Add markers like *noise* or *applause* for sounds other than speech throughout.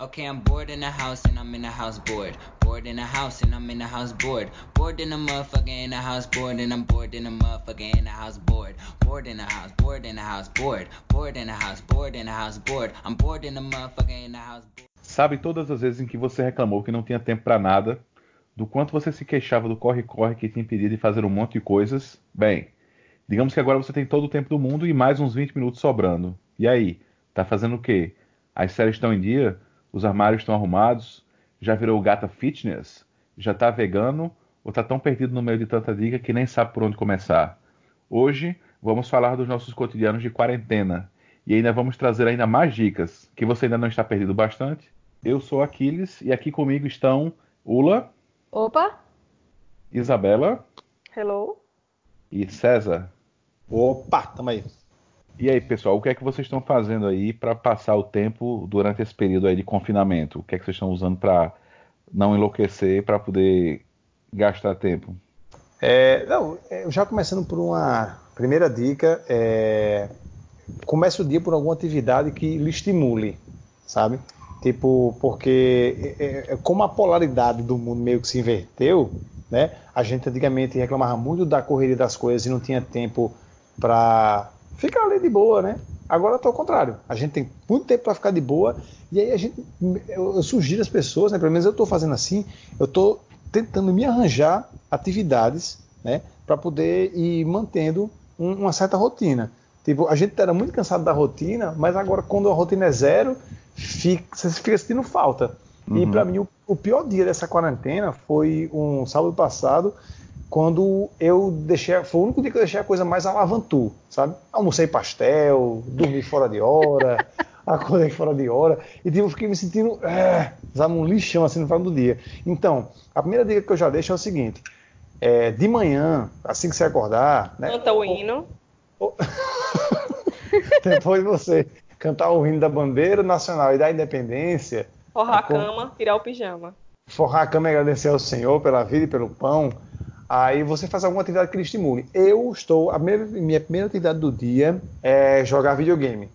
Okay, I'm bored in the house and I'm in the house bored. Bored in the house and I'm in the house bored. Bored in the motherfucker in the house bored and I'm bored in the motherfucker in the house bored. Bored in the house, bored in the house bored. Bored in the house, bored in the house bored. I'm bored in the motherfucker in the house bored. Sabe todas as vezes em que você reclamou que não tinha tempo para nada, do quanto você se queixava do corre-corre que te impedia de fazer um monte de coisas? Bem, digamos que agora você tem todo o tempo do mundo e mais uns 20 minutos sobrando. E aí, tá fazendo o quê? As séries estão em dia? Os armários estão arrumados? Já virou gata fitness? Já tá vegano? Ou tá tão perdido no meio de tanta dica que nem sabe por onde começar? Hoje vamos falar dos nossos cotidianos de quarentena e ainda vamos trazer ainda mais dicas que você ainda não está perdido bastante. Eu sou Aquiles e aqui comigo estão Ula. Opa! Isabela. Hello. E César. Opa, tamo aí. E aí, pessoal, o que é que vocês estão fazendo aí para passar o tempo durante esse período aí de confinamento? O que é que vocês estão usando para não enlouquecer, para poder gastar tempo? É, não, é, já começando por uma primeira dica, é, comece o dia por alguma atividade que lhe estimule, sabe? Tipo, porque é, é, como a polaridade do mundo meio que se inverteu, né? A gente antigamente reclamava muito da correria das coisas e não tinha tempo para fica ali de boa, né? Agora está ao contrário. A gente tem muito tempo para ficar de boa e aí a gente, eu, eu sugiro às pessoas, né? Pelo menos eu estou fazendo assim, eu estou tentando me arranjar atividades, né? Para poder ir mantendo um, uma certa rotina. Tipo, a gente era muito cansado da rotina, mas agora quando a rotina é zero, fica, você fica sentindo falta. Uhum. E para mim o, o pior dia dessa quarentena foi um sábado passado quando eu deixei, foi o único dia que eu deixei a coisa mais alavantu, sabe? Almocei pastel, dormi fora de hora, *laughs* acordei fora de hora, e tipo, eu fiquei me sentindo, é, sabe, um lixão assim no final do dia. Então, a primeira dica que eu já deixo é o seguinte, é, de manhã, assim que você acordar... Né, Canta o hino. *laughs* depois você cantar o hino da bandeira nacional e da independência... Forrar a cama, tirar o pijama. Forrar a cama e agradecer ao Senhor pela vida e pelo pão Aí você faz alguma atividade que lhe estimule. Eu estou. A minha, minha primeira atividade do dia é jogar videogame.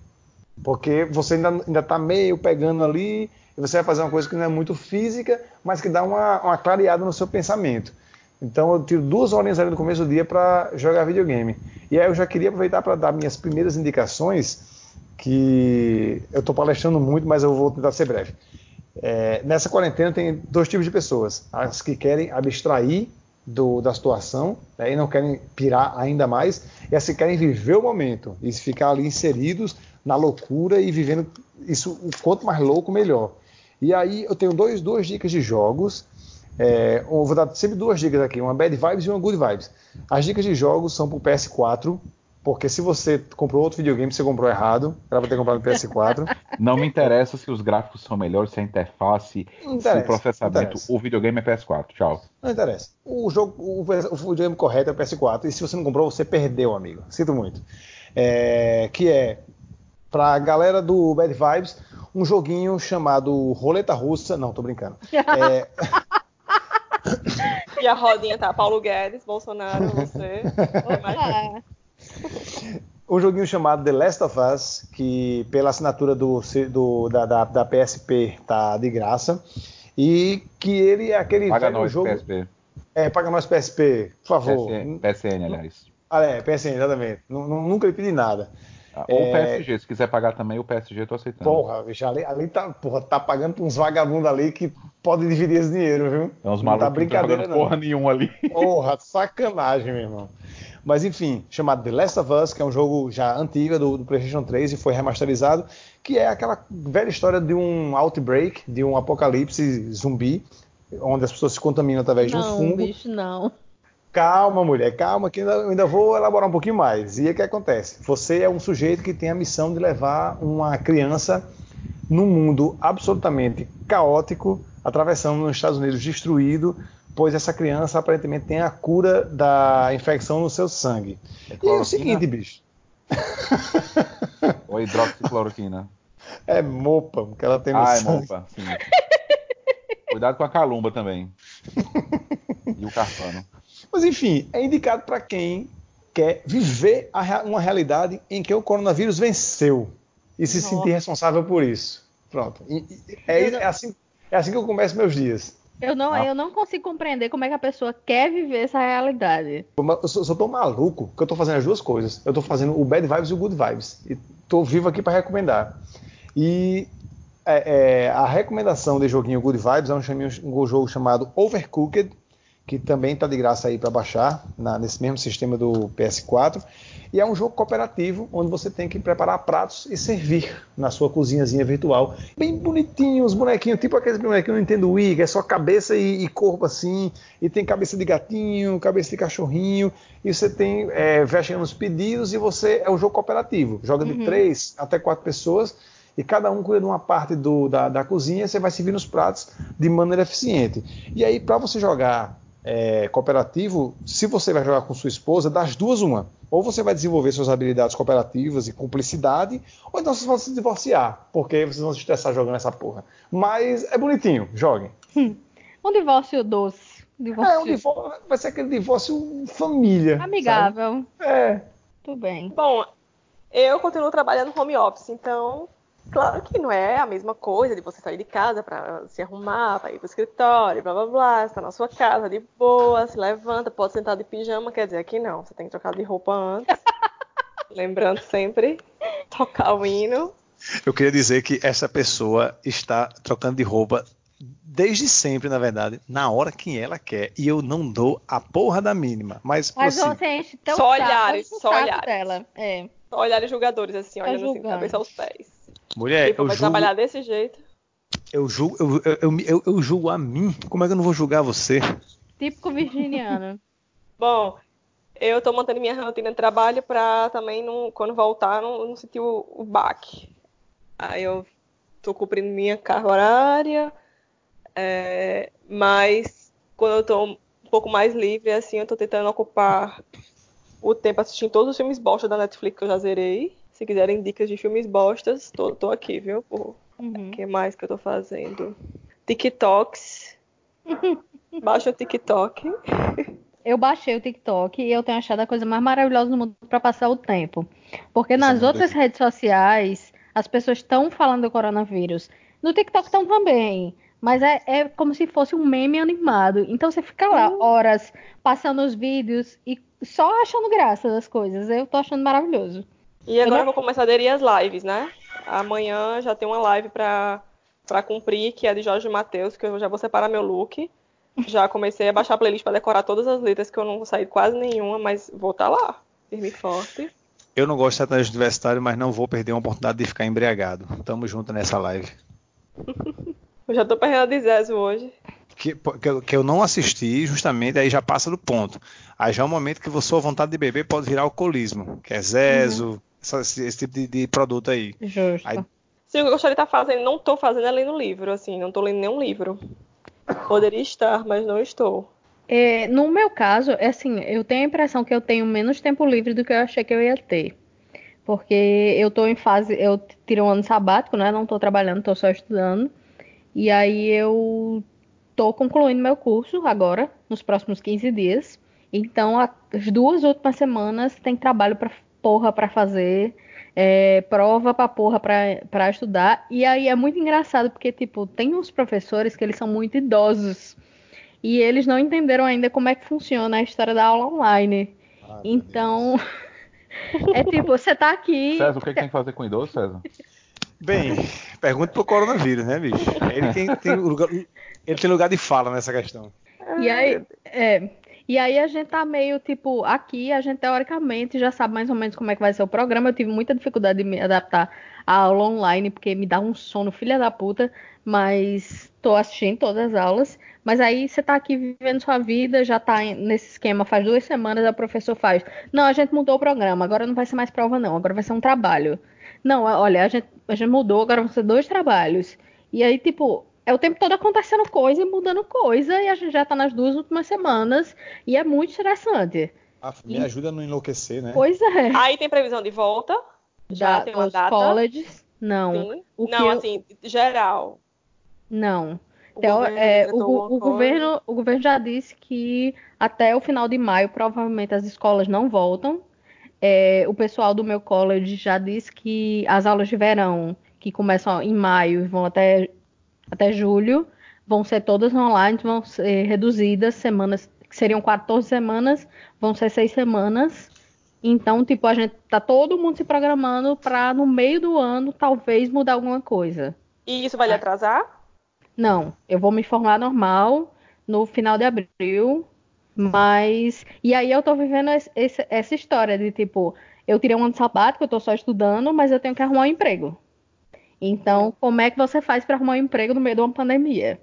Porque você ainda, ainda tá meio pegando ali, e você vai fazer uma coisa que não é muito física, mas que dá uma, uma clareada no seu pensamento. Então eu tiro duas horinhas ali no começo do dia para jogar videogame. E aí eu já queria aproveitar para dar minhas primeiras indicações, que eu estou palestrando muito, mas eu vou tentar ser breve. É, nessa quarentena tem dois tipos de pessoas: as que querem abstrair do, da situação né, e não querem pirar ainda mais, e assim querem viver o momento e ficar ali inseridos na loucura e vivendo isso o quanto mais louco, melhor. E aí eu tenho dois, duas dicas de jogos. É, vou dar sempre duas dicas aqui, uma bad vibes e uma good vibes. As dicas de jogos são para o PS4, porque se você comprou outro videogame, você comprou errado. Era pra ter comprado no PS4. Não me interessa se os gráficos são melhores, se a interface, se o processamento. O videogame é PS4. Tchau. Não interessa. O jogo, o, o videogame correto é o PS4. E se você não comprou, você perdeu, amigo. Sinto muito. É, que é pra galera do Bad Vibes, um joguinho chamado Roleta Russa. Não, tô brincando. É... *laughs* e a rodinha tá Paulo Guedes, Bolsonaro, você. *laughs* Imagina um joguinho chamado The Last of Us, que pela assinatura do, do da, da, da, PSP tá de graça. E que ele é aquele paga nós, jogo. PSP. É, paga nós PSP, por favor. PSN, PSN aliás. Ah, é, PSN, exatamente. nunca lhe pedi nada. Ah, ou é... PSG, se quiser pagar também, o PSG eu tô aceitando. Porra, bicho, ali, ali tá, porra, tá pagando pra uns vagabundos ali que podem dividir esse dinheiro, viu? É uns malucos não tá brincadeira, não. Tá porra nenhuma ali. Porra, sacanagem, meu irmão. Mas enfim, chamado The Last of Us, que é um jogo já antigo do, do, PlayStation 3 e foi remasterizado, que é aquela velha história de um outbreak, de um apocalipse zumbi, onde as pessoas se contaminam através não, de um fungo. Bicho, não. Calma, mulher, calma, que ainda, ainda vou elaborar um pouquinho mais. E o que acontece? Você é um sujeito que tem a missão de levar uma criança num mundo absolutamente caótico, atravessando nos Estados Unidos destruído, pois essa criança aparentemente tem a cura da infecção no seu sangue. É e é o seguinte, bicho. Ou hidroxicloroquina. *laughs* É mopa que ela tem no ah, sangue. Ah, é mopa, sim. Cuidado com a calumba também. *laughs* e o carpano. Mas enfim, é indicado para quem quer viver uma realidade em que o coronavírus venceu e se Nossa. sentir responsável por isso. Pronto. E- e- é, é assim, é assim que eu começo meus dias. Eu não, Ah. eu não consigo compreender como é que a pessoa quer viver essa realidade. Eu só, só tô maluco que eu tô fazendo as duas coisas. Eu tô fazendo o Bad Vibes e o Good Vibes. E tô vivo aqui para recomendar. E é, é, a recomendação de joguinho Good Vibes é um, um jogo chamado Overcooked, que também tá de graça aí para baixar na- nesse mesmo sistema do PS4. E é um jogo cooperativo onde você tem que preparar pratos e servir na sua cozinhazinha virtual. Bem bonitinho, os bonequinhos, tipo aqueles bonequinhos do Nintendo Wii, que é só cabeça e, e corpo assim, e tem cabeça de gatinho, cabeça de cachorrinho, e você tem, é, vai chegando os pedidos e você é um jogo cooperativo. Joga de três até quatro pessoas e cada um cuida de uma parte do- da, da cozinha, você vai servir os pratos de maneira eficiente. E aí, para você jogar é, cooperativo, se você vai jogar com sua esposa, das duas, uma. Ou você vai desenvolver suas habilidades cooperativas e cumplicidade, ou então vocês vão se divorciar, porque vocês vão se estressar jogando essa porra. Mas é bonitinho, joguem. Um divórcio doce. Divórcio É, um divórcio, vai ser aquele divórcio família. amigável. sabe? É. Tudo bem. Bom, eu continuo trabalhando home office, então, claro que não é a mesma coisa de você sair de casa para se arrumar, para ir pro escritório, blá blá blá, está na sua casa de boa, se levanta, pode sentar de pijama, quer dizer, aqui não, você tem que trocar de roupa antes. *laughs* Lembrando sempre, tocar o hino. Eu queria dizer que essa pessoa está trocando de roupa desde sempre, na verdade, na hora que ela quer. E eu não dou a porra da mínima. Mas, Mas prossiga. você enche tão Só saco, olhares, o só olhares. dela. É. Só olhares julgadores, assim, Tá olhando assim, julgando. cabeça aos pés. Mulher, tipo, eu vai julgo, trabalhar desse jeito. eu, julgo, eu, eu, eu, eu- julgo a mim. Como é que eu não vou julgar você? Típico virginiano. *laughs* Bom, eu tô mantendo minha rotina de trabalho pra também, não, quando voltar, não, não sentir o, o baque. Aí eu tô cumprindo minha carga horária, é, mas quando eu tô um pouco mais livre, assim, eu tô tentando ocupar o tempo assistindo todos os filmes bosta da Netflix que eu já zerei. Se quiserem dicas de filmes bostas, tô, tô aqui, viu? O Uhum. que mais que eu tô fazendo? TikToks. *laughs* Baixa o TikTok. Eu baixei o TikTok e eu tenho achado a coisa mais maravilhosa do mundo para passar o tempo. Porque nas outras redes sociais, as pessoas estão falando do coronavírus. No TikTok estão também. Mas é, é como se fosse um meme animado. Então você fica lá horas passando os vídeos e só achando graça das coisas. Eu tô achando maravilhoso. E agora não- eu vou começar a aderir às lives, né? Amanhã já tem uma live pra, pra cumprir, que é de Jorge Matheus, que eu já vou separar meu look. Já comecei a baixar a playlist pra decorar todas as letras, que eu não vou sair quase nenhuma, mas vou estar lá, firme e forte. Eu não gosto de sertanejo universitário, mas não vou perder uma oportunidade de ficar embriagado. Tamo junto nessa live. *laughs* Eu já tô perdendo a de Zezo hoje. Que, que, eu- que eu não assisti, justamente, aí já passa do ponto. Aí já é um momento que a sua vontade de beber pode virar alcoolismo, que é Zezo, essa- esse, esse tipo de, de produto aí. Justo. Aí- Se eu gostaria de estar fazendo, não tô fazendo é lendo livro, assim, não tô lendo nenhum livro. Poderia estar, mas não estou. É, no meu caso, é assim, eu tenho a impressão que eu tenho menos tempo livre do que eu achei que eu ia ter. Porque eu tô em fase, eu tirei um ano sabático, né? Não tô trabalhando, tô só estudando. E aí eu tô concluindo meu curso agora, nos próximos 15 dias. Então, as duas últimas semanas tem trabalho pra porra pra fazer, é, prova pra porra pra, pra estudar. E aí é muito engraçado, porque, tipo, tem uns professores que eles são muito idosos. E eles não entenderam ainda como é que funciona a história da aula online. Então, *laughs* é tipo, você tá aqui. César, o que, é que tem que fazer com idoso, César? Bem, pergunta pro coronavírus, né, bicho? Ele tem, tem lugar, ele tem lugar de fala nessa questão. E aí, é, e aí a gente tá meio tipo, aqui a gente teoricamente já sabe mais ou menos como é que vai ser o programa. Eu tive muita dificuldade de me adaptar à aula online, porque me dá um sono, filha da puta, mas tô assistindo todas as aulas. Mas aí você tá aqui vivendo sua vida, já tá nesse esquema faz duas semanas, o professor faz. Não, a gente mudou o programa, agora não vai ser mais prova, não, agora vai ser um trabalho. Não, olha, a gente, a gente mudou, agora vão ser dois trabalhos. E aí, tipo, é o tempo todo acontecendo coisa e mudando coisa, e a gente já tá nas duas últimas semanas, e é muito estressante. me ajuda a não enlouquecer, né? Pois é. Aí tem previsão de volta? Já Da- tem uma data? colleges, não. Não, eu- assim, geral. Não. O Teo- governo é, o, o governo, o governo já disse que até o final de maio provavelmente as escolas não voltam. É, o pessoal do meu college já disse que as aulas de verão, que começam em maio e vão até, até julho, vão ser todas online, vão ser reduzidas semanas, que seriam 14 semanas, vão ser seis semanas. Então, tipo, a gente tá todo mundo se programando para no meio do ano talvez mudar alguma coisa. E isso vai lhe atrasar? Não, eu vou me formar normal no final de abril, mas e aí eu tô vivendo esse, essa história de tipo, eu tirei um ano sabático, eu tô só estudando, mas eu tenho que arrumar um emprego. Então, como é que você faz para arrumar um emprego no meio de uma pandemia?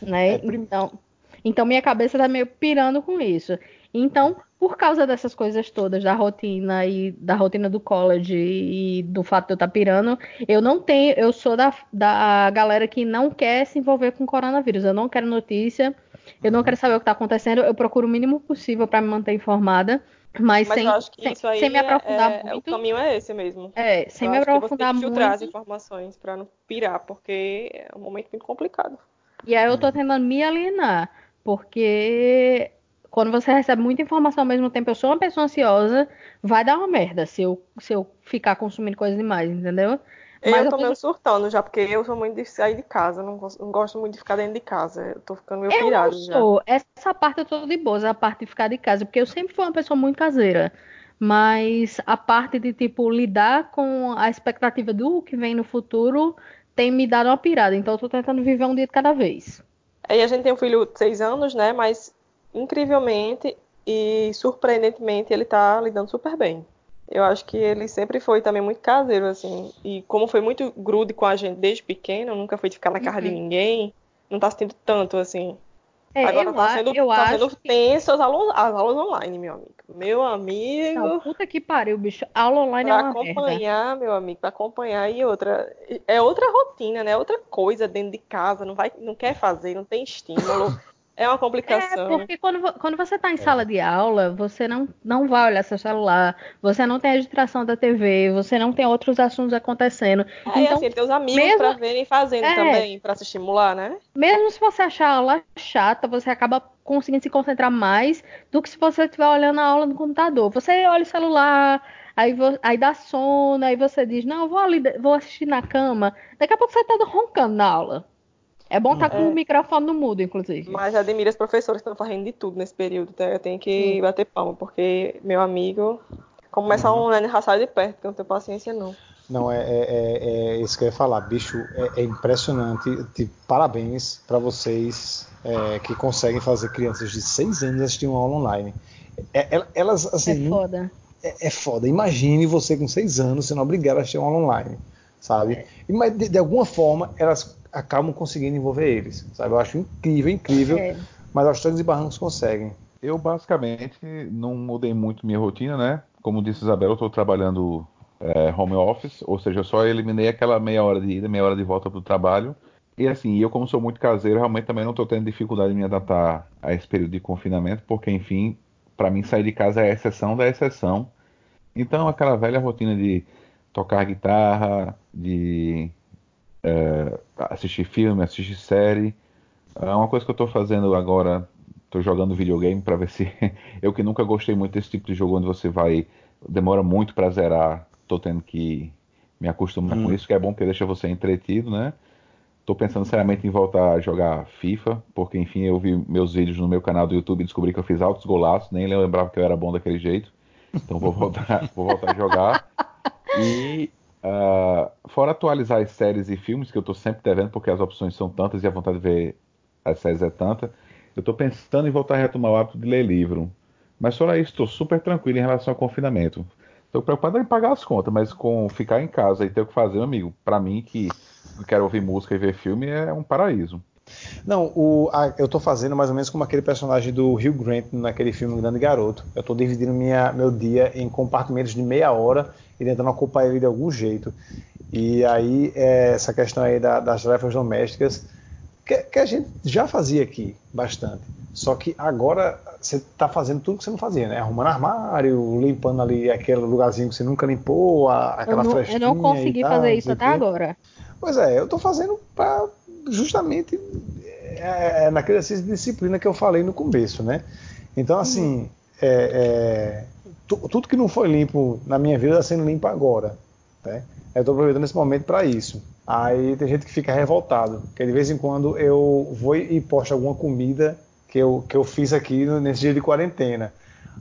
Né? É, então, então minha cabeça tá meio pirando com isso. Então, por causa dessas coisas todas, da rotina e da rotina do college e do fato de eu estar tá pirando, eu não tenho, eu sou da, da galera que não quer se envolver com coronavírus. Eu não quero notícia, eu não quero saber o que está acontecendo, eu procuro o mínimo possível para me manter informada. Mas, mas sem, eu acho que sem, isso aí sem me aprofundar é, muito. O caminho é esse mesmo. É, sem eu me aprofundar muito. filtrar as informações para não pirar, porque é um momento muito complicado. E aí eu tô tentando me alienar, porque quando você recebe muita informação ao mesmo tempo, eu sou uma pessoa ansiosa, vai dar uma merda se eu, se eu ficar consumindo coisas demais, entendeu? Mas eu tô meio surtando já, porque eu sou muito de sair de casa, não, não gosto muito de ficar dentro de casa. Eu tô ficando meio pirado já. Sou. Essa parte eu tô de boa, a parte de ficar de casa, porque eu sempre fui uma pessoa muito caseira. Mas a parte de, tipo, lidar com a expectativa do que vem no futuro tem me dado uma pirada. Então eu tô tentando viver um dia de cada vez. Aí a gente tem um filho de seis anos, né? Mas incrivelmente e surpreendentemente ele tá lidando super bem. Eu acho que ele sempre foi também muito caseiro, assim. E como foi muito grude com a gente desde pequeno, nunca foi de ficar na casa uhum. de ninguém, não tá sentindo tanto, assim. É, Agora eu, tá sendo, eu tá acho sendo que... tenso as aulas, as aulas online, meu amigo. Meu amigo. Não, puta que pariu, bicho. Aula online pra é uma acompanhar, merda. meu amigo, pra acompanhar. E outra, é outra rotina, né? Outra coisa dentro de casa, não vai, não quer fazer, não tem estímulo. *laughs* É uma complicação. É, porque quando, quando você está em sala de aula, você não, não vai olhar seu celular, você não tem a distração da TV, você não tem outros assuntos acontecendo. É, então, assim, tem os amigos mesmo, para verem fazendo é, também, para se estimular, né? Mesmo se você achar a aula chata, você acaba conseguindo se concentrar mais do que se você estiver olhando a aula no computador. Você olha o celular, aí, aí dá sono, aí você diz, não, vou ali, vou assistir na cama. Daqui a pouco você está roncando na aula. É bom estar tá com é. o microfone no mudo, inclusive. Mas admiro as professoras que estão fazendo de tudo nesse período, tá? Eu tenho que Sim. bater palma, porque meu amigo começa uhum. um né, raçar de perto, porque eu não tenho paciência, não. Não, é, é, é, é isso que eu ia falar, bicho, é, é impressionante. Tipo, parabéns para vocês é, que conseguem fazer crianças de 6 anos assistir uma aula online. É, elas, assim. É foda. É, foda. Imagine você com 6 anos sendo obrigado a assistir uma aula online, sabe? Mas de, de alguma forma, elas acabam conseguindo envolver eles. Sabe? Eu acho incrível, incrível, é. mas aos trancos e barrancos conseguem. Eu basicamente não mudei muito minha rotina, né? Como disse Isabel, eu estou trabalhando é, home office, ou seja, eu só eliminei aquela meia hora de ida, meia hora de volta para o trabalho. E assim, eu como sou muito caseiro, realmente também não estou tendo dificuldade em me adaptar a esse período de confinamento, porque enfim, para mim sair de casa é a exceção da exceção. Então aquela velha rotina de tocar guitarra, de é, assistir filme, assistir série. É uma coisa que eu estou fazendo agora, estou jogando videogame para ver se. *laughs* eu que nunca gostei muito desse tipo de jogo onde você vai. demora muito para zerar, estou tendo que me acostumar hum. com isso, que é bom porque deixa você entretido, né? Estou pensando seriamente em voltar a jogar FIFA, porque enfim, eu vi meus vídeos no meu canal do YouTube e descobri que eu fiz altos golaços, nem lembrava que eu era bom daquele jeito. Então vou *laughs* voltar, vou voltar a jogar. E Uh, fora atualizar as séries e filmes, que eu estou sempre devendo, porque as opções são tantas e a vontade de ver as séries é tanta, eu estou pensando em voltar a retomar o hábito de ler livro. Mas fora isso, estou super tranquilo em relação ao confinamento. Estou preocupado em pagar as contas, mas com ficar em casa e ter o que fazer, amigo, para mim que quero ouvir música e ver filme é um paraíso. Não, o, a, eu estou fazendo mais ou menos como aquele personagem do Hugh Grant naquele filme Grande Garoto. Eu estou dividindo minha, meu dia em compartimentos de meia hora e tentando ocupar ele de algum jeito. E aí, é, essa questão aí da, das tarefas domésticas, que, que, a gente já fazia aqui bastante. Só que agora você está fazendo tudo que você não fazia, né? Arrumando armário, limpando ali aquele lugarzinho que você nunca limpou, a, aquela eu não, Eu não consegui tal, fazer isso até agora. Pois é, eu estou fazendo para justamente é, é, naquele exercício de disciplina que eu falei no começo, né? Então, assim, uhum. é, tudo que não foi limpo na minha vida está sendo limpo agora. Né? Eu estou aproveitando esse momento para isso. Aí tem gente que fica revoltado, porque de vez em quando eu vou e posto alguma comida que eu, que eu fiz aqui nesse dia de quarentena.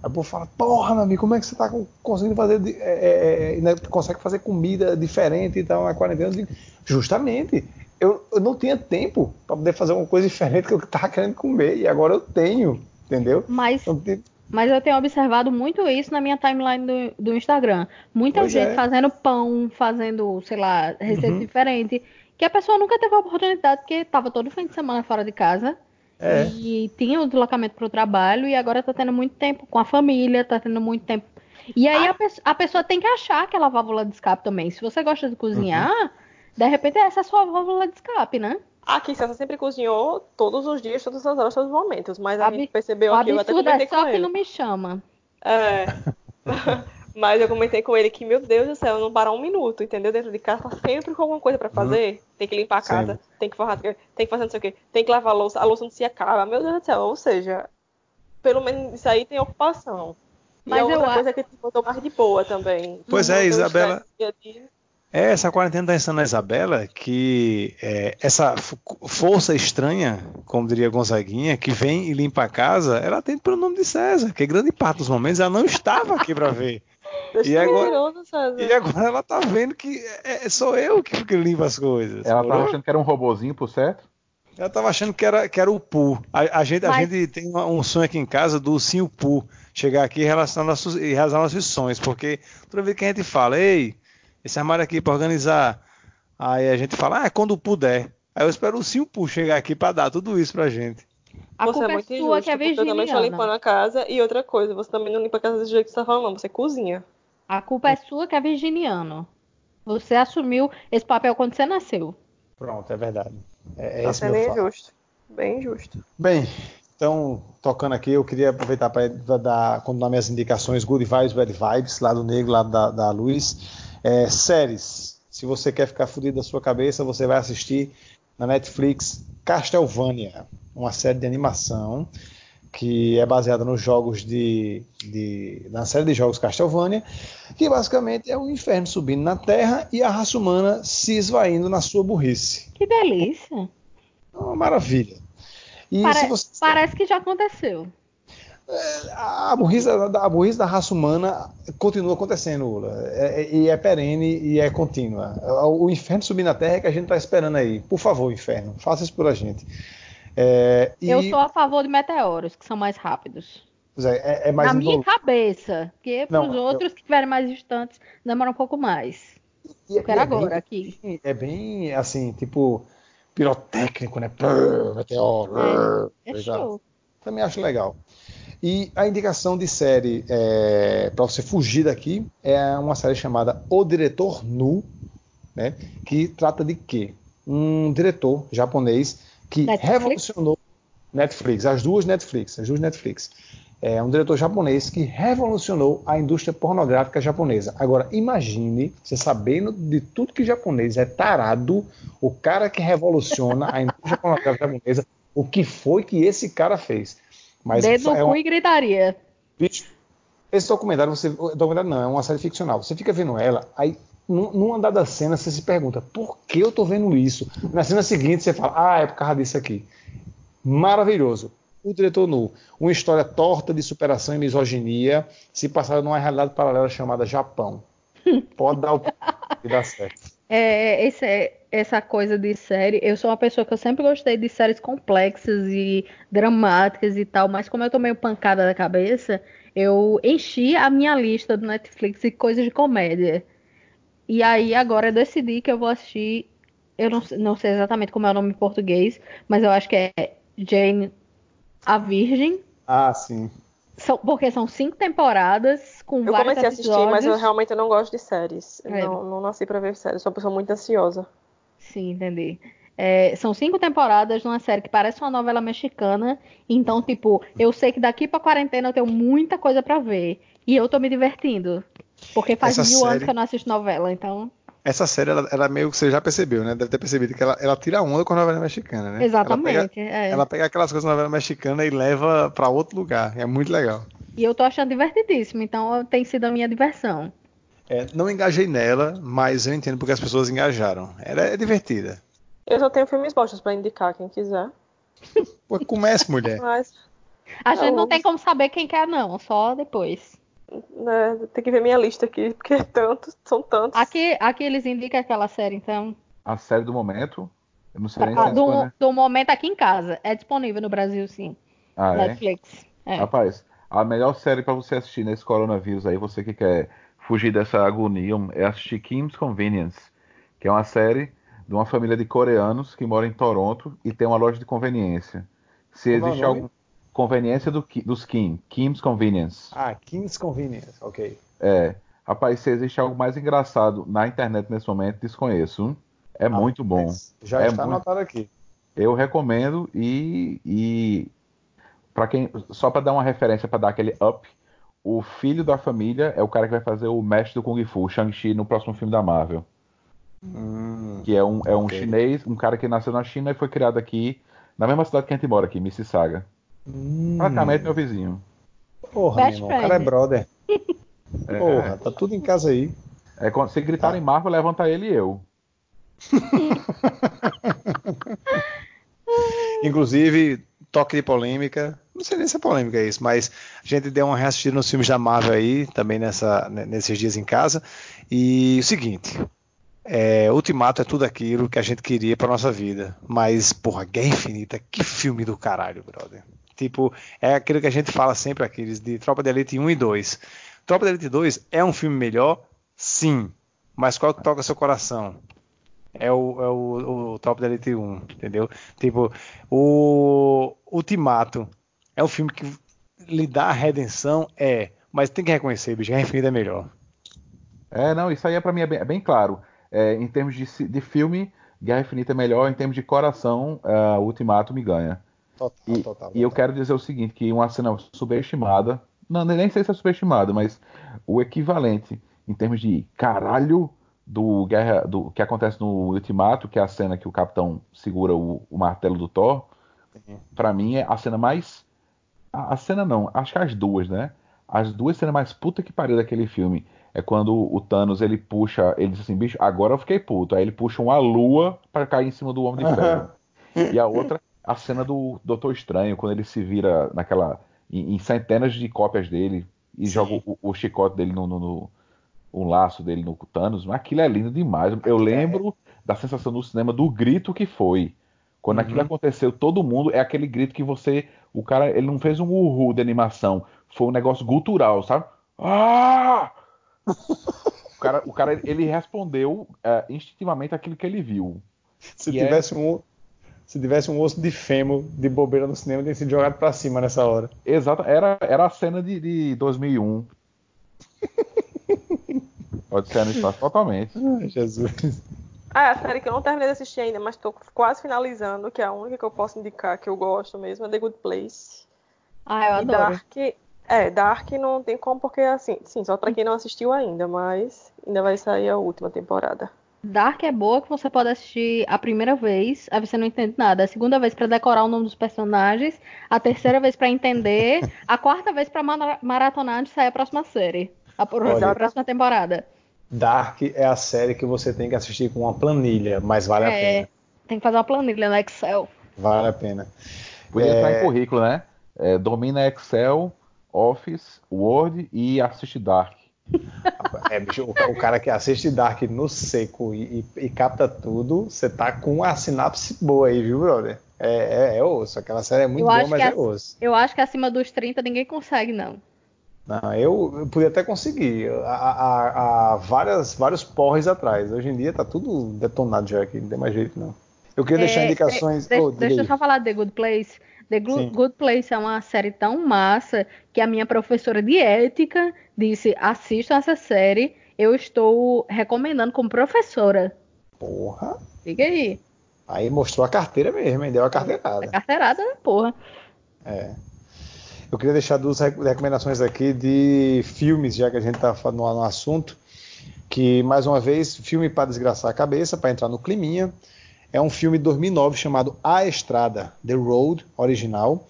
Aí o povo fala, porra, meu amigo, como é que você tá conseguindo fazer, é, é, é, né, consegue fazer comida diferente e tal na quarentena? Eu digo, justamente, eu, eu não tinha tempo para poder fazer uma coisa *laughs* diferente que eu tava querendo comer, e agora eu tenho, entendeu? Mas, Então, tem- mas eu tenho observado muito isso na minha timeline do, do Instagram. Muita Pois gente é. fazendo pão, fazendo, sei lá, receita Uhum. diferente. Que a pessoa nunca teve a oportunidade, porque tava todo fim de semana fora de casa. É. E tinha o deslocamento para o trabalho e agora tá tendo muito tempo com a família, tá tendo muito tempo. E aí a, pe- a pessoa tem que achar aquela válvula de escape também. Se você gosta de cozinhar, Uhum. de repente essa é a sua válvula de escape, né? Aqui, César sempre cozinhou todos os dias, todas as horas, todos os momentos. Mas a Ab- gente percebeu o aqui, eu até absurdo comentei é só com que ele. não me chama. É. *laughs* Mas eu comentei com ele que, meu Deus do céu, não parar um minuto, entendeu? Dentro de casa tá sempre com alguma coisa pra fazer. Tem que limpar a casa, Sempre. tem que forrar, tem que fazer não sei o quê, tem que lavar a louça, a louça não se acaba. Meu Deus do céu, ou seja, pelo menos isso aí tem ocupação. Mas e a outra eu a- coisa é que eu tô mais de boa também. Pois é, Isabela. estresse dia a dia. É, essa quarentena está ensinando a Isabela que é, essa força estranha, como diria Gonzaguinha, que vem e limpa a casa, ela tem pelo nome de César, que grande parte dos momentos ela não estava aqui para ver. *laughs* E eu agora-. E agora ela tá vendo que é, é- sou eu que, que limpo as coisas. Ela tava morou? achando que era um robozinho, por certo? Ela tava achando que era, que era o Pu. A, a gente, a Mas- gente tem uma- um sonho aqui em casa do Sim o Pu. Chegar aqui e relacionar nossos, e realizar nossos sonhos. Porque toda vez que a gente fala, ei, esse armário aqui para organizar. Aí a gente fala, ah, quando puder. Aí eu espero o Sim o Pu chegar aqui para dar tudo isso pra gente. A você culpa é é, muito sua que é porque eu também estou limpando virginiana. a casa. E outra coisa, você também não limpa a casa desse jeito que você tá falando, não. Você cozinha. A culpa é sua que é virginiano. Você assumiu esse papel quando você nasceu. Pronto, é verdade. É, é tá sendo fato. injusto. Bem injusto. Bem, então, tocando aqui, eu queria aproveitar para dar, continuar minhas indicações Good Vibes, Bad Vibes, lá do Negro, lá da, da Luz. É, séries. Se você quer ficar fudido da sua cabeça, você vai assistir na Netflix Castlevania, uma série de animação que é baseada nos jogos de, de na série de jogos Castlevania, que basicamente é o inferno subindo na Terra e a raça humana se esvaindo na sua burrice. Que delícia. Uma maravilha. Pare- você Parece que já aconteceu. A burrice, da- a burrice da raça humana continua acontecendo, Ula. É- é- e é perene e é contínua. O inferno subir na Terra é que a gente está esperando aí. Por favor, inferno, faça isso por a gente. É, e, Eu sou a favor de meteoros, que são mais rápidos. é, é- é mais Na minha cabeça. Porque para os eu- outros que estiverem mais distantes, demora um pouco mais. E é- Eu quero é agora bem- aqui. É bem assim, tipo, pirotécnico, né? Prrr, meteoro. É Exato. show. Também acho legal. E a indicação de série para você fugir daqui é uma série chamada O Diretor Nu, né? Que trata de quê? Um diretor japonês que Netflix? revolucionou Netflix, as duas Netflix, as duas Netflix. É um diretor japonês que revolucionou a indústria pornográfica japonesa. Agora, imagine, você sabendo de tudo que japonês é tarado, o cara que revoluciona a indústria *laughs* pornográfica japonesa, o que foi que esse cara fez? Mas Dedo no é cu uma- e gritaria. Bicho, esse documentário, você, documentário não, é uma série ficcional. Você fica vendo ela, aí num- numa dada cena você se pergunta, por que eu tô vendo isso? Na cena seguinte você fala, ah, é por causa disso aqui. Maravilhoso. O diretor nu, uma história torta de superação e misoginia, se passada numa realidade paralela chamada Japão. *laughs* Pode dar o e dar certo. É, esse é- essa coisa de série, eu sou uma pessoa que eu sempre gostei de séries complexas e dramáticas e tal, mas como eu tô meio pancada da cabeça, eu enchi a minha lista do Netflix de coisas de comédia. E aí agora eu decidi que eu vou assistir, eu não, não sei exatamente como é o nome em português, mas eu acho que é Jane a Virgem. Ah, sim. São- porque são cinco temporadas com Eu comecei a assistir, episódios. mas eu realmente não gosto de séries. É. Não, não nasci pra ver séries. Sou uma pessoa muito ansiosa. Sim, entendi. É, são cinco temporadas de uma série que parece uma novela mexicana. Então, tipo, eu sei que daqui pra quarentena eu tenho muita coisa pra ver. E eu tô me divertindo. Porque faz Essa mil anos série- que eu não assisto novela, então. Essa série, ela, ela meio que você já percebeu, né? Deve ter percebido que ela, ela tira onda com a novela mexicana, né? Ela pega, Exatamente. é. ela pega aquelas coisas da novela mexicana e leva pra outro lugar. É muito legal. E eu tô achando divertidíssimo, então tem sido a minha diversão. É, não engajei nela, mas eu entendo porque as pessoas engajaram. Ela é divertida. Eu só tenho filmes bostos pra indicar, quem quiser. Pô, comece, mulher. *laughs* Mas, A gente não Não. tem como saber quem quer, não, só depois. Né, tem que ver minha lista aqui, porque é tantos, são tantos. Aqui, aqui eles indicam aquela série, então. A série do momento. Eu não sei nem se Ah, é do, do momento aqui em casa. É disponível no Brasil, sim. Ah, é? Netflix. É. Rapaz, a melhor série pra você assistir nesse coronavírus aí, você que quer fugir dessa agonia, é assistir Kim's Convenience, que é uma série de uma família de coreanos que mora em Toronto e tem uma loja de conveniência. Se Como é existe nome? algum conveniência do, dos Kim, Kim's Convenience. Ah, King's Convenience, ok. É, rapaz, se existe algo mais engraçado na internet nesse momento, desconheço. É muito bom. Já É está muito- anotado aqui. Eu recomendo e, e para quem só para dar uma referência para dar aquele up, o filho da família é o cara que vai fazer o mestre do Kung Fu, Shang-Chi, no próximo filme da Marvel, Hum, que é um, é um Ok. chinês, um cara que nasceu na China e foi criado aqui na mesma cidade que a gente mora aqui, Mississauga. Hum. Praticamente meu vizinho. Porra, meu Best irmão, o cara é brother. É, Porra, tá tudo em casa aí. é quando se gritar Tá. em Marvel, levanta ele e eu. *laughs* Inclusive, toque de polêmica. Não sei nem se é polêmica isso, mas a gente deu uma reassistida nos filmes da Marvel aí, também nessa, nesses dias em casa. E o seguinte. é, Ultimato é tudo aquilo que a gente queria pra nossa vida. Mas, porra, Guerra Infinita, que filme do caralho, brother. Tipo, é aquilo que a gente fala sempre, aqueles de Tropa de Elite 1 e 2. Tropa de Elite 2 é um filme melhor? Sim. Mas qual que toca seu coração? É o, é o, o Tropa de Elite 1, entendeu? Tipo, o Ultimato é um filme que lhe dá a redenção, é. Mas tem que reconhecer, bicho, Guerra Infinita é melhor. É, não, isso aí é pra mim é bem, é bem claro. É, em termos de, de filme, Guerra Infinita é melhor, em termos de coração, é, Ultimato me ganha. Total, E, total. e eu quero dizer o seguinte, que uma cena subestimada, não, nem sei se é subestimada, mas o equivalente em termos de caralho do guerra do que acontece no Ultimato, que é a cena que o Capitão segura o, o martelo do Thor, pra mim é a cena mais a, a cena não, acho que as duas, né? As duas cenas mais puta que pariu daquele filme é quando o Thanos ele puxa, ele diz assim, bicho, agora eu fiquei puto. Aí ele puxa uma lua pra cair em cima do Homem de *laughs* Ferro. E a outra, a cena do Doutor Estranho, quando ele se vira naquela. em, em centenas de cópias dele e Sim. joga o, o chicote dele no, no, no- o laço dele no Thanos. Mas aquilo é lindo demais. Eu é- lembro da sensação do cinema do grito que foi. Quando Uhum. aquilo aconteceu, todo mundo. É aquele grito que você. O cara, ele não fez um uhul de animação. Foi um negócio gutural, sabe? Ah! O cara, o cara ele respondeu é, instintivamente aquilo que ele viu. Se E é- tivesse um. Se tivesse um osso de fêmur de bobeira no cinema, teria sido jogado pra cima nessa hora. Exato, era, era a cena de, de 2001. *laughs* Pode ser no espaço totalmente. Ai, Jesus. Ah, é a série que eu não terminei de assistir ainda, mas tô quase finalizando, que é a única que eu posso indicar que eu gosto mesmo, é The Good Place. Ah, eu E adoro. Dark, é, Dark não tem como, porque assim, sim, só pra quem não assistiu ainda, mas ainda vai sair a última temporada. Dark é boa que você pode assistir a primeira vez, aí você não entende nada. A segunda vez pra decorar o nome dos personagens, a terceira vez pra entender, a quarta vez pra mara- maratonar antes de sair a próxima série. A, Olha. a próxima temporada. Dark é a série que você tem que assistir com uma planilha, mas vale a É, pena. tem que fazer uma planilha no Excel. Vale a pena. Podia É. entrar em currículo, né? É, domina Excel, Office, Word e assiste Dark. É, bicho, o, cara que assiste Dark no seco e, e- e capta tudo, você tá com a sinapse boa aí, viu, brother? É, é, é osso. Aquela série é muito Eu boa, mas é osso. Eu acho que acima dos 30 ninguém consegue, não. Não, eu, eu podia até conseguir. Há, há- há várias, vários porres atrás. Hoje em dia tá tudo detonado já aqui, não tem mais jeito, não. Eu queria deixar É, indicações. de- de- Oh, deixa eu só falar de The Good Place. The Sim. Good Place é uma série tão massa que a minha professora de ética disse: assistam essa série. Eu estou recomendando como professora. Porra. Fica aí. Aí mostrou a carteira mesmo, hein? Deu a carteirada. A carteirada, né, porra. É. Eu queria deixar duas rec- recomendações aqui de filmes, já que a gente está falando no assunto. Que, mais uma vez, filme para desgraçar a cabeça, para entrar no climinha. É um filme de 2009 chamado A Estrada, The Road, original.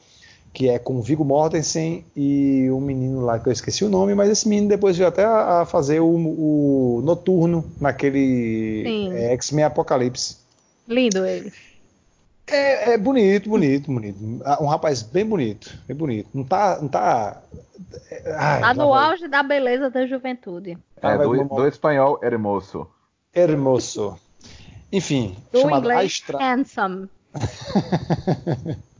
Que é com Viggo Mortensen e um menino lá que eu esqueci o nome, mas esse menino depois veio até a, a fazer o, o, Noturno naquele é, X-Men Apocalipse. Lindo ele. É, é, bonito, bonito, bonito. Um rapaz bem bonito, bem bonito. Não tá. Não tá, ai, tá no auge da beleza da juventude. É, do, do espanhol, hermoso. Hermoso. Enfim, do chamado inglês, Astra... handsome. *laughs*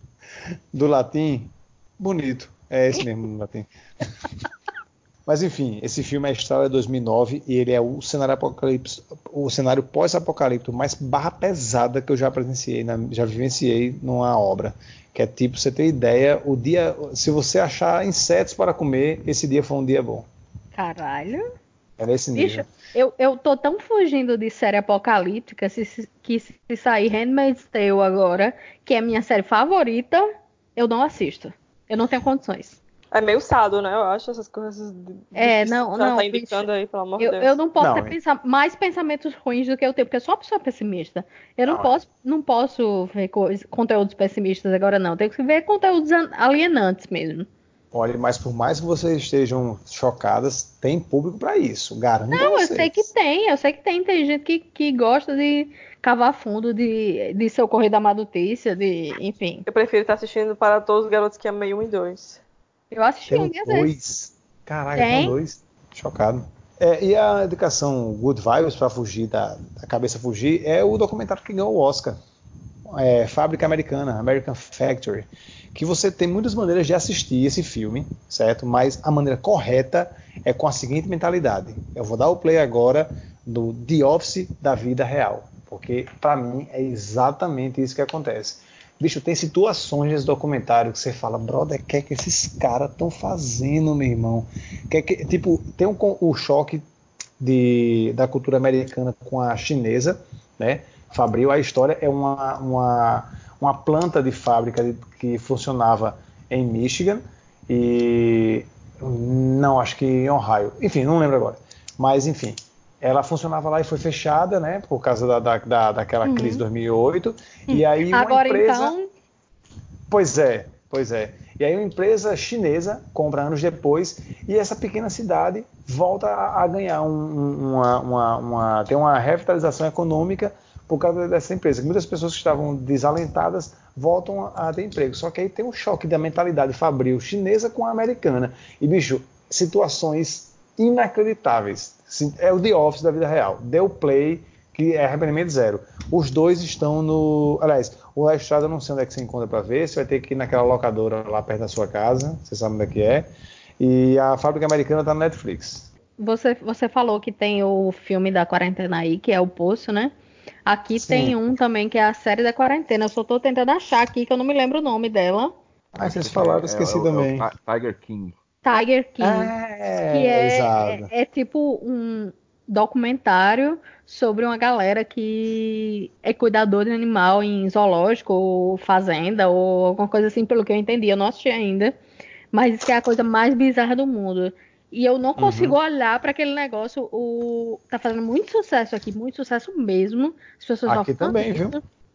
do latim, bonito. É esse mesmo no latim. *laughs* Mas enfim, esse filme é a história de 2009 e ele é o cenário apocalipse, o cenário pós-apocalíptico mais barra pesada que eu já presenciei, já vivenciei numa obra. Que é tipo, você ter ideia, o dia, se você achar insetos para comer, esse dia foi um dia bom. Caralho. É nesse nível. Bicho, eu, eu tô tão fugindo de série apocalíptica se, se, que se sair Handmaid's Tale agora, que é a minha série favorita, eu não assisto. Eu não tenho condições. É meio sado, né? Eu acho essas coisas. É, não, não. Tá indicando aí, pelo amor eu, Deus. Eu não posso não, ter pensa mais pensamentos ruins do que eu tenho, porque eu sou uma pessoa pessimista. Eu não, não posso, não posso ver conteúdos pessimistas agora, não. Tenho que ver conteúdos alienantes mesmo. Olha, mas por mais que vocês estejam chocadas, tem público para isso. Garanto Não, vocês. eu sei que tem, eu sei que tem. Tem gente que, que gosta de cavar fundo, de, de socorrer da má notícia, de. enfim. Eu prefiro estar assistindo para todos os garotos que amei um e dois. Eu assisti tem um dia dois. Caraca, tem dois. Chocado. É, e a educação Good Vibes para fugir da, da, cabeça fugir é o documentário que ganhou o Oscar. É, Fábrica Americana, American Factory, que você tem muitas maneiras de assistir esse filme, certo? Mas a maneira correta é com a seguinte mentalidade. Eu vou dar o play agora do The Office da vida real, porque para mim é exatamente isso que acontece. Bicho, tem situações nesse documentário que você fala, brother, o que é que esses caras estão fazendo, meu irmão? Que que, tipo, tem um, o choque de, da cultura americana com a chinesa, né? Fabril, a história é uma, uma, uma planta de fábrica de, que funcionava em Michigan e não, acho que em Ohio. Enfim, não lembro agora. Mas, enfim, ela funcionava lá e foi fechada, né? Por causa da, da, da daquela uhum. crise de 2008. E aí uma Agora, empresa... então... Pois é, pois é. E aí uma empresa chinesa compra anos depois e essa pequena cidade volta a, a ganhar um, uma, uma, uma, tem uma revitalização econômica por causa dessa empresa. Muitas pessoas que estavam desalentadas voltam a, a ter emprego. Só que aí tem um choque da mentalidade fabril chinesa com a americana. E, bicho, situações inacreditáveis é o The Office da vida real. Deu play, que é arrependimento zero. Os dois estão no. Aliás, o La eu não sei onde é que você encontra para ver. Você vai ter que ir naquela locadora lá perto da sua casa. Você sabe onde é que é. E a Fábrica Americana tá no Netflix. Você, você falou que tem o filme da quarentena aí, que é o Poço, né? Aqui Sim. tem um também, que é a série da quarentena. Eu só tô tentando achar aqui, que eu não me lembro o nome dela. Ah, vocês falaram, eu esqueci é, também. É o Tiger King. Tiger King. É, que é, é, é, tipo um documentário sobre uma galera que é cuidador de animal em zoológico ou fazenda ou alguma coisa assim, pelo que eu entendi. Eu não assisti ainda, mas isso é a coisa mais bizarra do mundo. E eu não consigo uhum. olhar para aquele negócio. O tá fazendo muito sucesso aqui, muito sucesso mesmo. As pessoas aqui também, viu?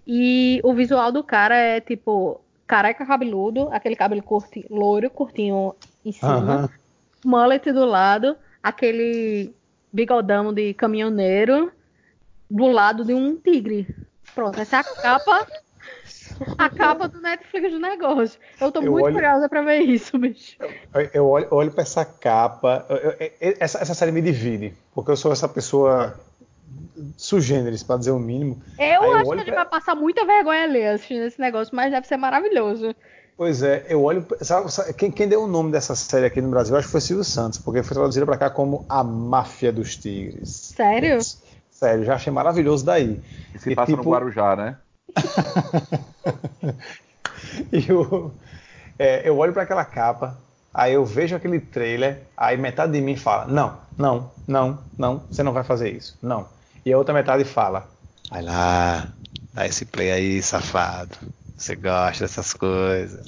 E o visual do cara é tipo careca cabeludo, aquele cabelo curti, loiro, curtinho em cima, uhum. mullet do lado, aquele bigodão de caminhoneiro do lado de um tigre. Pronto, essa é a capa. A capa do Netflix do negócio. Eu tô eu muito olho, curiosa pra ver isso, bicho. Eu, eu olho, olho pra essa capa. Eu, essa, essa série me divide. Porque eu sou essa pessoa sugêneres, para dizer o mínimo. Eu acho que ele pra... vai passar muita vergonha ali assistindo esse negócio, mas deve ser maravilhoso. Pois é, eu olho. Sabe, sabe, quem, quem, deu o nome dessa série aqui no Brasil, acho que foi Silvio Santos, porque foi traduzida para cá como A Máfia dos Tigres. Sério? Sério, já achei maravilhoso daí. E se e, passa tipo... no Guarujá, né? *laughs* eu, é, eu olho para aquela capa, aí eu vejo aquele trailer, aí metade de mim fala: Não, não, não, não, você não vai fazer isso. Não. E a outra metade fala: Vai lá, dá esse play aí, safado. Você gosta dessas coisas.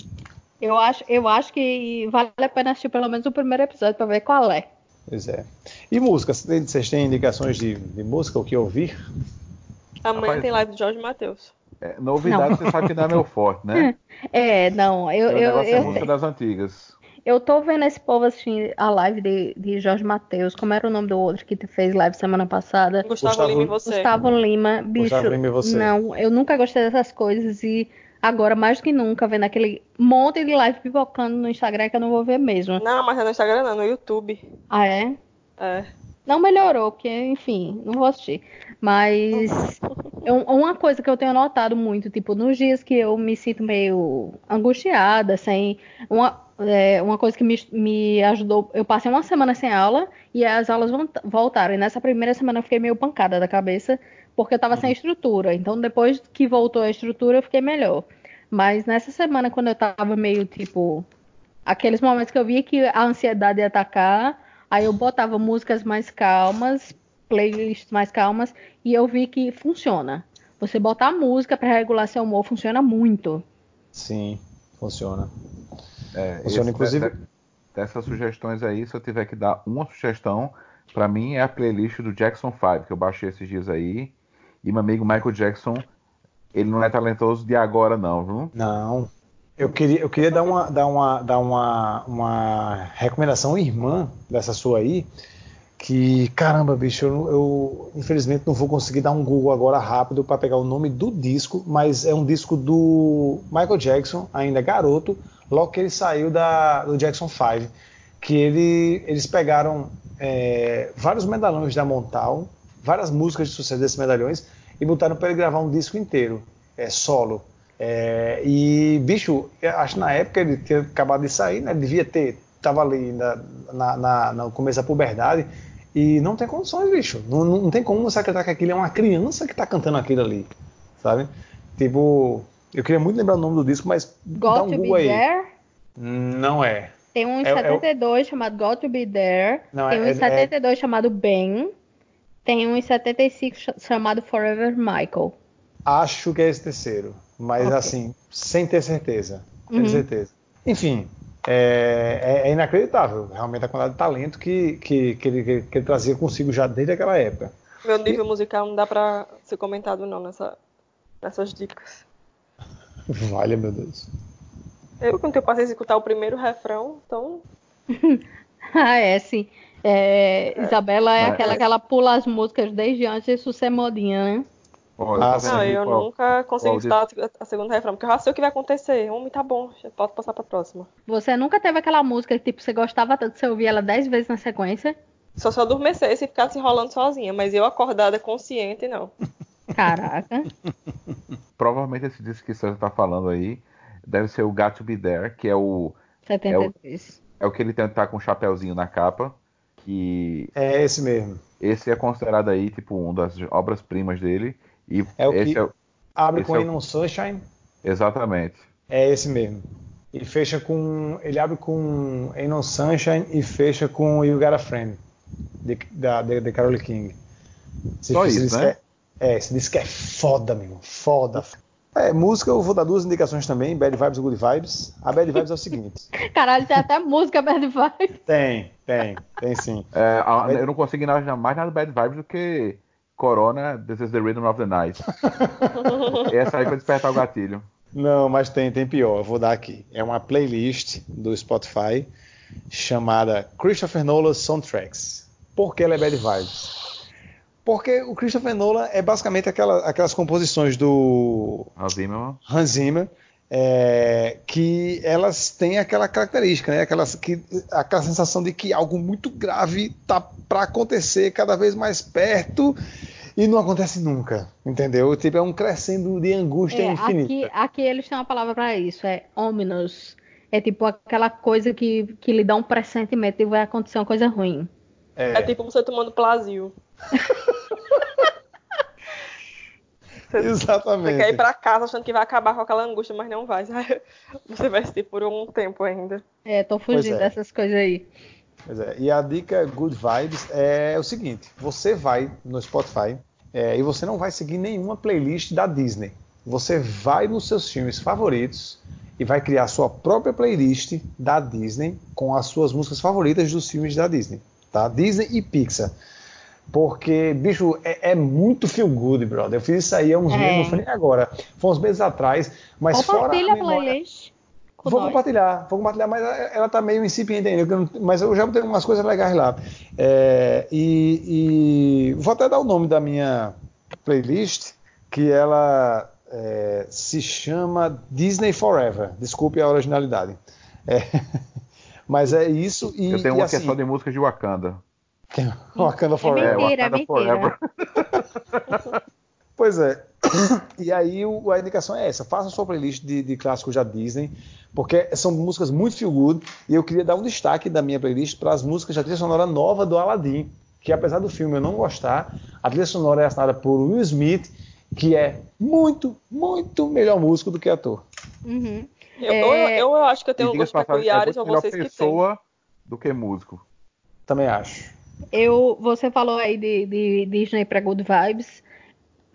Eu acho, eu acho que vale a pena assistir pelo menos o primeiro episódio para ver qual é. Pois é. E música? Vocês têm indicações de, de música, o que ouvir? Amanhã Rapaz, tem live do Jorge Matheus. É, novidade, você sabe que não é meu forte, né? *laughs* É, não, eu. Eu, negócio é eu, música das antigas. eu tô vendo esse povo assistir a live de, de Jorge Matheus. Como era o nome do outro que te fez live semana passada? Gustavo, Gustavo- Lima e você. Gustavo Lima, bicho. Gustavo Lima e você. Não, eu nunca gostei dessas coisas e agora, mais do que nunca, vendo aquele monte de live pipocando no Instagram que eu não vou ver mesmo. Não, mas é no Instagram não, no YouTube. Ah, é? É. Não melhorou, porque, enfim, não vou assistir. Mas *laughs* é um- uma coisa que eu tenho notado muito, tipo, nos dias que eu me sinto meio angustiada, sem. Uma, é, uma coisa que me, me ajudou. Eu passei uma semana sem aula e as aulas volta- voltaram. E nessa primeira semana eu fiquei meio pancada da cabeça, porque eu tava sem estrutura. Então, depois que voltou a estrutura, eu fiquei melhor. Mas nessa semana, quando eu tava meio, tipo, aqueles momentos que eu via que a ansiedade ia atacar, aí eu botava músicas mais calmas, playlists mais calmas, e eu vi que funciona. Você botar música para regular seu humor funciona muito. Sim, funciona. É, Funciona, inclusive- de- Dessas sugestões aí, se eu tiver que dar uma sugestão, pra mim é a playlist do Jackson 5, que eu baixei esses dias aí. E meu amigo Michael Jackson, ele não é talentoso de agora, não, viu? Não. Eu queria, eu queria dar, uma, dar, uma, dar uma, uma recomendação irmã dessa sua aí. Que, caramba, bicho, eu, eu, infelizmente não vou conseguir dar um Google agora rápido para pegar o nome do disco, mas é um disco do Michael Jackson, ainda garoto, logo que ele saiu da, do Jackson 5. Que ele, eles pegaram é, vários medalhões da Montal, várias músicas de sucesso desses medalhões, e botaram para ele gravar um disco inteiro, é, solo. É, e, bicho, acho que na época ele tinha acabado de sair, né? Ele devia ter, tava ali na, na, na- no começo da puberdade, e não tem condições, bicho. Não, não, tem como você acreditar que aquilo é uma criança que tá cantando aquilo ali, sabe? Tipo, eu queria muito lembrar o nome do disco, mas dá Got um to Google Be aí. There. Não é. Tem um em É- é o- 72 chamado Got to Be There. Não, tem um é- em 72 chamado Ben. Tem um em 75 ch- chamado Forever Michael. Acho que é esse terceiro, mas Ok. assim, sem ter certeza. Sem Uhum. certeza. Enfim, é, é- é inacreditável realmente a quantidade de talento que, que, que, ele, que- que ele trazia consigo já desde aquela época. Meu nível musical não dá pra ser comentado não nessa, nessas dicas. *laughs* Valha, meu Deus. Eu, quando eu passei a escutar o primeiro refrão, então. *laughs* Ah, é, sim. É, Isabela é É. aquela que ela pula as músicas desde antes disso ser modinha, né? Ah, vendo Não, eu qual- nunca consigo qual escutar a- a segunda refrão, porque eu já sei o que vai acontecer. Homem, tá bom, já posso passar pra próxima. Você nunca teve aquela música que tipo, você gostava tanto, você ouvia ela dez vezes na sequência? Só se eu adormecesse e ficasse enrolando sozinha, mas eu acordada consciente, não. *laughs* Caraca. Provavelmente esse disco que você tá falando aí deve ser o Got to Be There, que é o, 73. é o que ele tem tá com o chapéuzinho na capa. Que É esse mesmo. esse é considerado aí, tipo, uma das obras-primas dele. E É o esse que- é Abre Esse com é o- Sunshine, Exatamente. é esse mesmo. E fecha com. Ele abre com Ain't No Sunshine e fecha com You Got a Friend, de, da, de, de Carole King. Esse, Só esse isso, né? É, é, esse disco é foda, meu irmão. Foda. É, música eu vou dar duas indicações também, Bad Vibes e Good Vibes. A Bad Vibes é o seguinte. *laughs* Caralho, tem até música Bad Vibe. Tem, tem, tem sim. É, a- eu não consigo imaginar mais nada Bad Vibes do que Corona, This is the Rhythm of the Night. *laughs* Essa aí pra despertar o gatilho. Não, mas tem, tem pior. Eu vou dar aqui. É uma playlist do Spotify chamada Christopher Nolan Soundtracks. Por que ela é Bad Vibes? Porque o Christopher Nolan é basicamente aquela- aquelas composições do Hans Zimmerman. Hans Zimmer é, que elas têm aquela característica, né? Aquelas, que, aquela sensação de que algo muito grave tá para acontecer cada vez mais perto e não acontece nunca, entendeu? Tipo, é um crescendo de angústia É, infinita. aqui, aqui eles têm uma palavra pra isso, é ominous. É tipo aquela coisa que, que lhe dá um pressentimento e vai acontecer uma coisa ruim. É, tipo você tomando Plasil. Você, *laughs* você Exatamente. quer ir pra casa achando que vai acabar com aquela angústia, mas não vai. *laughs* Você vai sentir por um tempo ainda. É, tô fugindo é. dessas coisas aí. Pois é, E a dica Good Vibes é o seguinte: você vai no Spotify é, e você não vai seguir nenhuma playlist da Disney. Você vai nos seus filmes favoritos e vai criar sua própria playlist da Disney com as suas músicas favoritas dos filmes da Disney, tá? Disney e Pixar. Porque, bicho, é, é muito feel good, brother. Eu fiz isso aí há uns É. meses, não foi nem agora. Foi uns meses atrás. Mas fora Compartilha a memória- playlist. Com Vou nós. compartilhar, vou compartilhar, mas ela tá meio incipiente ainda, mas eu já tenho umas coisas legais lá. É, e, e vou até dar o nome da minha playlist, que ela é, se chama Disney Forever. Desculpe a originalidade. É, *laughs* mas é isso e, Eu tenho e uma assim, que é só de música de Wakanda. Wakanda Forever. mentira, Wakanda mentira. Forever. *laughs* Pois é. *coughs* E aí o- a indicação é essa: faça sua playlist de, de clássicos da Disney, porque são músicas muito feel good. E eu queria dar um destaque da minha playlist para as músicas da trilha sonora nova do Aladdin, que apesar do filme eu não gostar, a trilha sonora é assinada por Will Smith, que é muito, muito melhor músico do que ator. Uhum. Eu, É, eu, eu acho que eu tenho gostos é peculiares ou melhor vocês que pessoa do que músico. Também acho. Eu, você falou aí de, de Disney pra Good Vibes.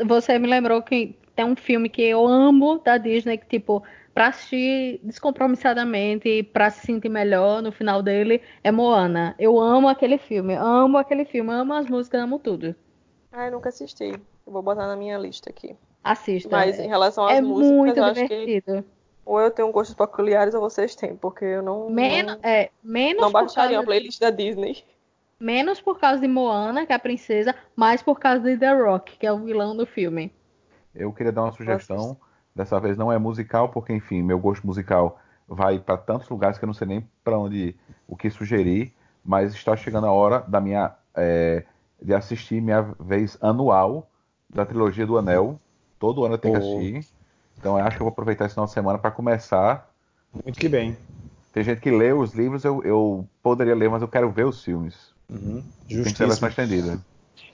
Você me lembrou que tem um filme que eu amo da Disney, que, tipo, pra assistir descompromissadamente e pra se sentir melhor no final dele, é Moana. Eu amo aquele filme, amo aquele filme, amo as músicas, amo tudo. Ah, eu nunca assisti. Eu vou botar na minha lista aqui. Assista. Mas em relação às é músicas, muito eu acho que divertido. ou eu tenho gostos peculiares ou vocês têm, porque eu não, Men não, é, menos, não baixaria uma playlist da Disney. Menos por causa de Moana, que é a princesa, mais por causa de The Rock, que é o vilão do filme. Eu queria dar uma sugestão. Dessa vez não é musical, porque, enfim, meu gosto musical vai para tantos lugares que eu não sei nem para onde o que sugerir. Mas está chegando a hora da minha é, de assistir minha vez anual da trilogia do Anel. Todo ano eu tenho que Oh. assistir. Então eu acho que eu vou aproveitar esse final de semana para começar. Muito que bem. Tem gente que lê os livros, eu, eu poderia ler, mas eu quero ver os filmes. Uhum. Tem Justíssimo. estendida.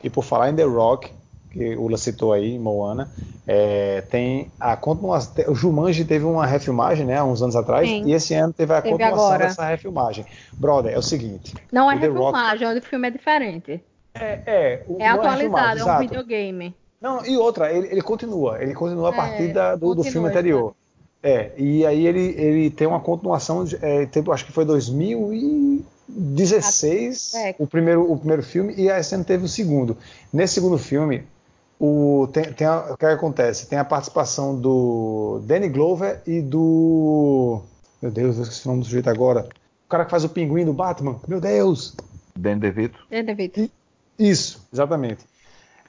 E por falar em The Rock, que o Ula citou aí, Moana, é, tem a continuação. O Jumanji teve uma refilmagem, né, há uns anos atrás, Sim. e esse ano teve a Teve continuação agora. dessa refilmagem. Brother, é o seguinte. Não é O The Rock- refilmagem, o filme é diferente. É, é, o- É não atualizado, refilmagem, é um exato. videogame. Não, e outra, ele, ele continua, ele continua a É, partir da- do, do filme anterior. É, e aí ele, ele tem uma continuação, é, acho que foi 2016 É. o, primeiro, o primeiro filme, e esse ano teve o segundo. Nesse segundo filme, o, tem, tem a- o que acontece? Tem a participação do Danny Glover e do. Meu Deus, eu esqueci o nome do sujeito agora. O cara que faz o pinguim do Batman. Meu Deus! Danny DeVito. É, David? Isso, exatamente.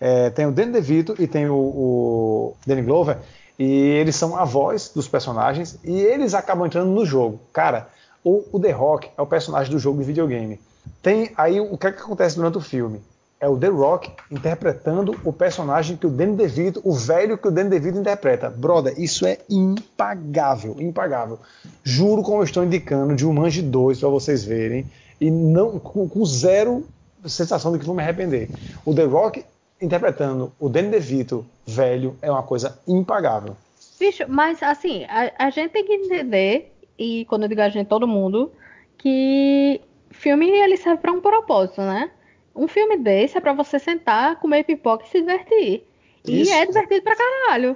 É, tem o Danny DeVito e tem o, o Danny Glover, e eles são a voz dos personagens, e eles acabam entrando no jogo. Cara, o, o The Rock é o personagem do jogo de videogame. Tem aí o que, é que acontece durante o filme? É o The Rock interpretando o personagem que o Danny DeVito, o velho que o Danny DeVito interpreta. Brother, isso é impagável, impagável. Juro como eu estou indicando de Jumanji 2 para vocês verem e não com, com zero sensação de que vou me arrepender. O The Rock interpretando o Danny DeVito velho é uma coisa impagável. Bicho, mas assim, a, a gente tem que entender, e quando eu digo a gente, todo mundo, que filme ele serve pra um propósito, né? Um filme desse é pra você sentar, comer pipoca e se divertir. E Isso. é divertido pra caralho.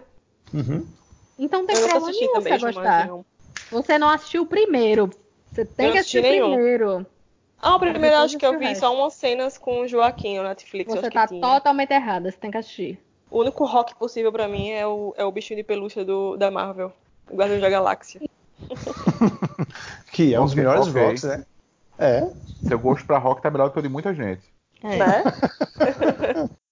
Uhum. Então não tem Eu problema nenhum também, você gostar. não. Você não assistiu o primeiro. Você tem Eu que assisti assistir o primeiro. Ah, o primeiro acho que eu vi resto. só umas cenas com o Joaquim no Netflix. Você acho tá que tinha. totalmente errada, você tem que assistir. O único rock possível pra mim é o, é o bichinho de pelúcia do, da Marvel. O Guardião da Galáxia. *laughs* Que é um dos melhores ok. rocks, né? É. Seu gosto pra rock tá melhor do que o de muita gente. É. Né? *laughs*